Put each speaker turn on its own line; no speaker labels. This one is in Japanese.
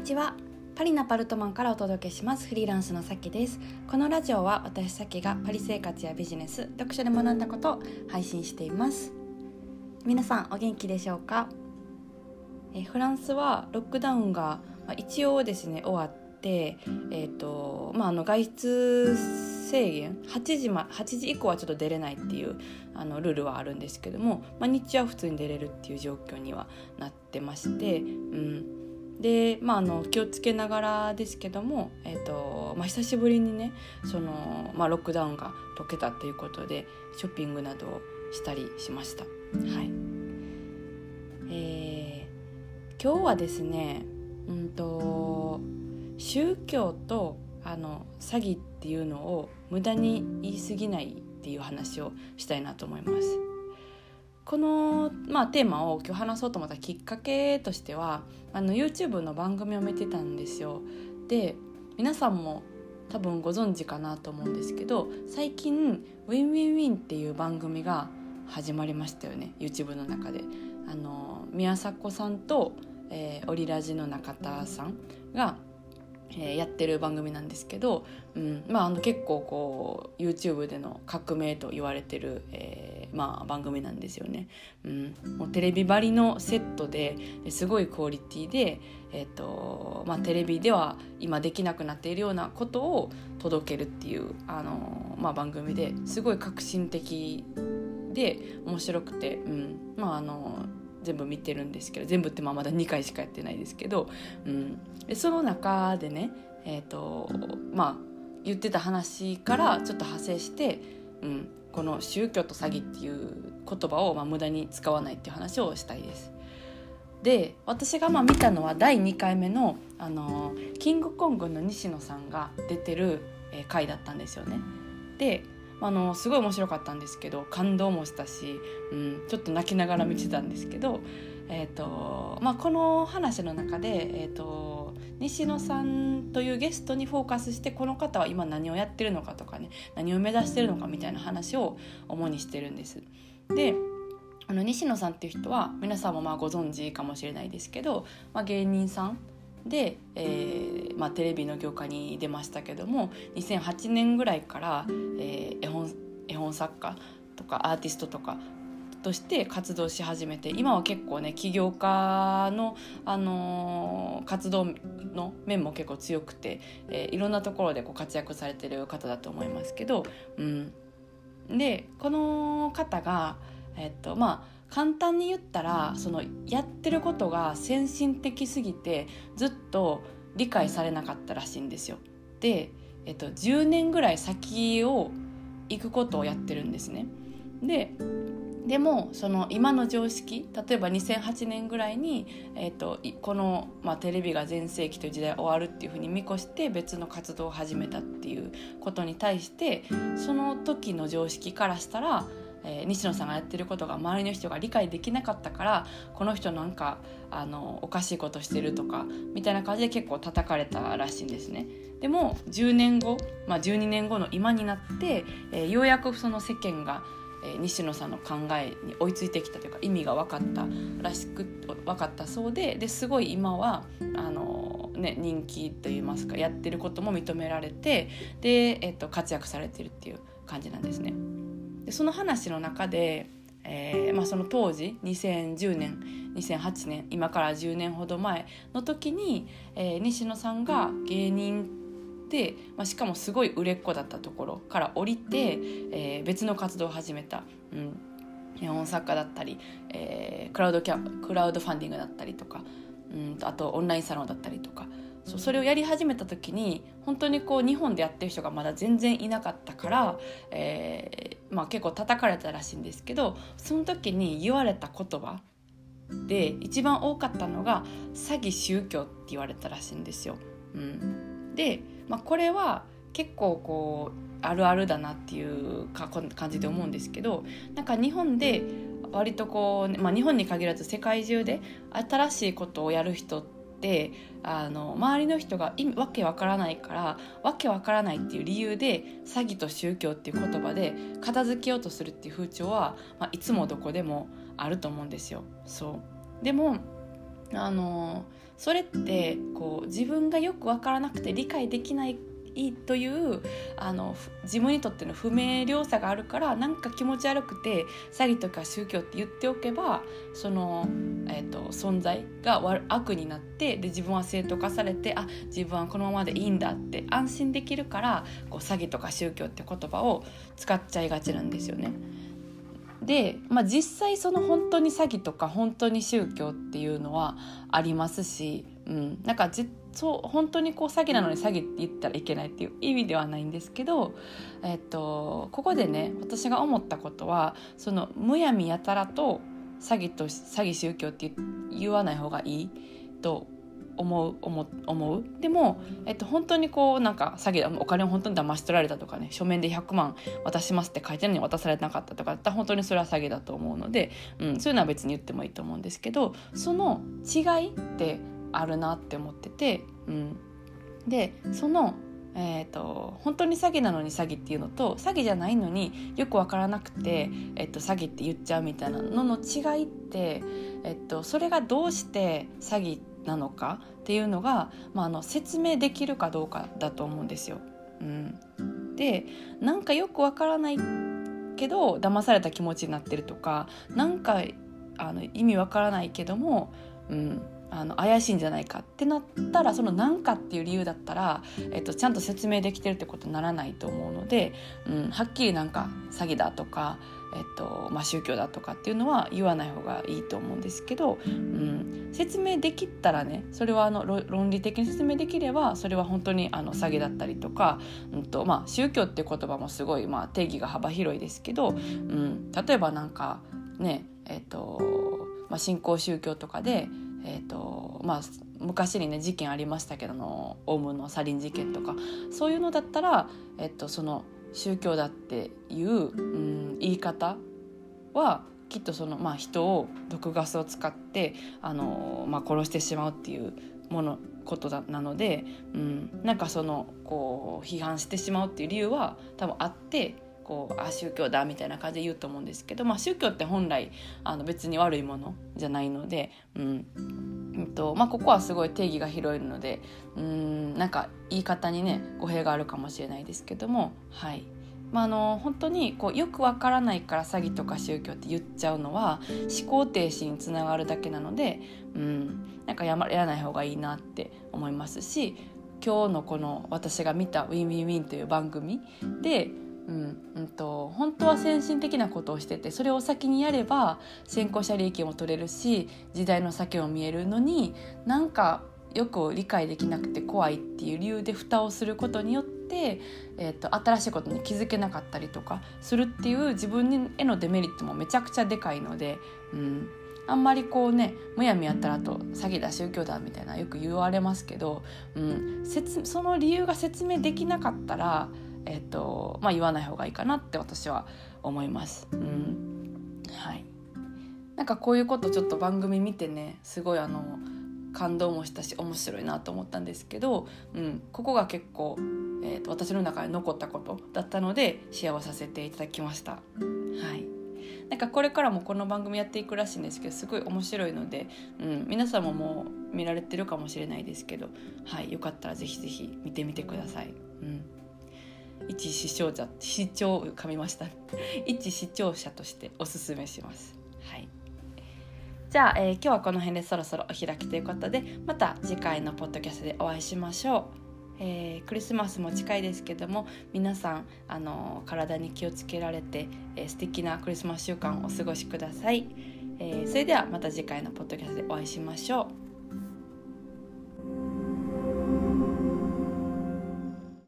にちは。パリのパルトマンからお届けします。フリーランスのさきです。このラジオは私さきがパリ生活やビジネス読書で学んだことを配信しています。皆さんお元気でしょうか？えフランスはロックダウンが、まあ、一応ですね終わってえっ、ー、とまああの外出制限8時,、ま、8時以降はちょっと出れないっていうあのルールはあるんですけども、まあ、日中は普通に出れるっていう状況にはなってまして、うん、で、まあ、あの気をつけながらですけども、えーとまあ、久しぶりにねその、まあ、ロックダウンが解けたということでショッピングなどをしたりしました。はいえー、今日はですね、うんと、宗教とあの詐欺っていうのを無駄に言い過ぎないっていう話をしたいなと思います。この、まあ、テーマを今日話そうと思ったきっかけとしてはあの YouTube の番組を見てたんですよ。で皆さんも多分ご存知かなと思うんですけど最近「ウィンウィンウィン」っていう番組が始まりましたよね YouTube の中で。あの宮迫さんと、えー、オリラジの中田さんがえー、やってる番組なんですけど、うんまあ、あの結構こう YouTube での革命と言われてる、えーまあ、番組なんですよね、うん、もうテレビ張りのセットですごいクオリティで、えーとまあ、テレビでは今できなくなっているようなことを届けるっていう、あのまあ、番組ですごい革新的で面白くて、うん。まああの全部見てるんですけど全部ってまあまだ2回しかやってないですけど、うん、その中でねえ、ー、とまあ言ってた話からちょっと派生して、うん、この宗教と詐欺っていう言葉をまあ無駄に使わないっていう話をしたいです。で私がまあ見たのは第2回目のあのキングコングの西野さんが出てる回だったんですよね。であのすごい面白かったんですけど感動もしたし、うん、ちょっと泣きながら見てたんですけど、えーとまあ、この話の中で、えーと、西野さんというゲストにフォーカスしてこの方は今何をやってるのかとかね何を目指してるのかみたいな話を主にしてるんです。であの西野さんっていう人は皆さんもまあご存知かもしれないですけど、まあ、芸人さんで、えーまあ、テレビの業界に出ましたけども2008年ぐらいから、えー、絵本絵本作家とかアーティストとかとして活動し始めて今は結構ね起業家の、あのー、活動の面も結構強くて、えー、いろんなところでこう活躍されてる方だと思いますけど、うん、でこの方が、えっとまあ簡単に言ったらそのやってることが先進的すぎてずっと理解されなかったらしいんですよ。で、えっと、10年ぐらい先を行くことをやってるんですね。ででもその今の常識例えば2008年ぐらいに、えーと、この、まあ、テレビが全盛期という時代終わるっていうふうに見越して別の活動を始めたっていうことに対してその時の常識からしたらえー、西野さんがやってることが周りの人が理解できなかったからこの人なんかあのおかしいことしてるとかみたいな感じで結構叩かれたらしいんですね。でも10年後、まあ、12年後の今になって、えー、ようやくその世間が、えー、西野さんの考えに追いついてきたというか意味が分かったらしく分かったそうでですごい今はあの、ね、人気といいますかやってることも認められてで、えー、と活躍されてるっていう感じなんですね。でその話の中で、えーまあ、その当時2010年2008年今から10年ほど前の時に、えー、西野さんが芸人、まあ、しかもすごい売れっ子だったところから降りて、えー、別の活動を始めた、うん、日本作家だったり、えー、クラウドキャクラウドファンディングだったりとか、うん、あとオンラインサロンだったりとか。そうそれをやり始めた時に本当にこう日本でやってる人がまだ全然いなかったから、えーまあ、結構叩かれたらしいんですけどその時に言われた言葉で一番多かったのが「詐欺宗教」って言われたらしいんですよ。うん、で、まあ、これは結構こうあるあるだなっていうか感じで思うんですけどなんか日本で割とこう、まあ、日本に限らず世界中で新しいことをやる人ってあの周りの人が意味わけわからないからわけわからないっていう理由で詐欺と宗教っていう言葉で片付けようとするっていう風潮は、まあ、いつもどこでもあると思うんですよ。そうでもあのそれってこう自分がよく分からなくて理解できないというあの自分にとっての不明瞭さがあるからなんか気持ち悪くて詐欺とか宗教って言っておけばその、えーと、存在が悪になってで自分は正当化されてあ自分はこのままでいいんだって安心できるからこう詐欺とか宗教って言葉を使っちゃいがちなんですよね。で、まあ、実際その本当に詐欺とか本当に宗教っていうのはありますし、うん、なんかじそう本当にこう詐欺なのに詐欺って言ったらいけないっていう意味ではないんですけど、えっと、ここでね私が思ったことはそのむやみやたらと詐欺と詐欺宗教って言わない方がいいと思う思思う。でも、えっと、本当にこうなんか詐欺お金を本当に騙し取られたとかね書面で100万渡しますって書いてるのに渡されなかったとかだったら本当にそれは詐欺だと思うので、うん、そういうのは別に言ってもいいと思うんですけどその違いってあるなって思ってて、うん、でそのえーと、本当に詐欺なのに詐欺っていうのと詐欺じゃないのによく分からなくて、えっと、詐欺って言っちゃうみたいなのの違いって、えっと、それがどうして詐欺なのかっていうのが、まあ、あの説明できるかどうかだと思うんですよ。うん、でなんかよくわからないけど騙された気持ちになってるとかなんかあの意味わからないけども、うん、あの怪しいんじゃないかってなったらその何かっていう理由だったら、えっと、ちゃんと説明できてるってことにならないと思うので、うん、はっきりなんか詐欺だとか、えっとまあ、宗教だとかっていうのは言わない方がいいと思うんですけど、うん、説明できたらねそれはあの論理的に説明できればそれは本当にあの詐欺だったりとか、うんとまあ、宗教って言葉もすごい、まあ、定義が幅広いですけど、うん、例えばなんかねえっとまあ、新興宗教とかでえーとまあ、昔にね事件ありましたけどのオウムのサリン事件とかそういうのだったら、えっと、その宗教だっていう、うん、言い方はきっとその、まあ、人を毒ガスを使ってあの、まあ、殺してしまうっていうものことだなので、うん、なんかそのこう批判してしまうっていう理由は多分あってこうあ宗教だみたいな感じで言うと思うんですけど、まあ、宗教って本来あの別に悪いものじゃないので、うん。うんとまあ、ここはすごい定義が広いのでうんなんか言い方にね語弊があるかもしれないですけどもはい。まあ、あの本当にこうよくわからないから詐欺とか宗教って言っちゃうのは思考停止につながるだけなので、うん、なんかや,、ま、らない方がいいなって思いますし今日のこの私が見た「winwinwin」という番組でうんうんと、本当は先進的なことをしててそれを先にやれば先行者利益も取れるし時代の先も見えるのになんかよく理解できなくて怖いっていう理由で蓋をすることによって、えーと、新しいことに気づけなかったりとかするっていう自分へのデメリットもめちゃくちゃでかいので、うん、あんまりこうねむやみやったらと詐欺だ宗教だみたいなよく言われますけど、うん、その理由が説明できなかったらえっとまあ、言わない方がいいかなって私は思います。うん。はい、なんかこういうことちょっと番組見てねすごいあの感動もしたし面白いなと思ったんですけど、うん、ここが結構、えーと、私の中に残ったことだったのでシェアをさせていただきました。はい。なんかこれからもこの番組やっていくらしいんですけどすごい面白いので、うん、皆さんももう見られてるかもしれないですけど、はい、よかったらぜひぜひ見てみてください。うん。一視聴者視聴噛みました 一視聴者としておすすめします。はい。じゃあ、えー、今日はこの辺でそろそろお開きということでまた次回のポッドキャストでお会いしましょう。えー、クリスマスも近いですけども皆さん、あの、体に気をつけられて、えー、素敵なクリスマス週間をお過ごしください、えー、それではまた次回のポッドキャストでお会いしましょう。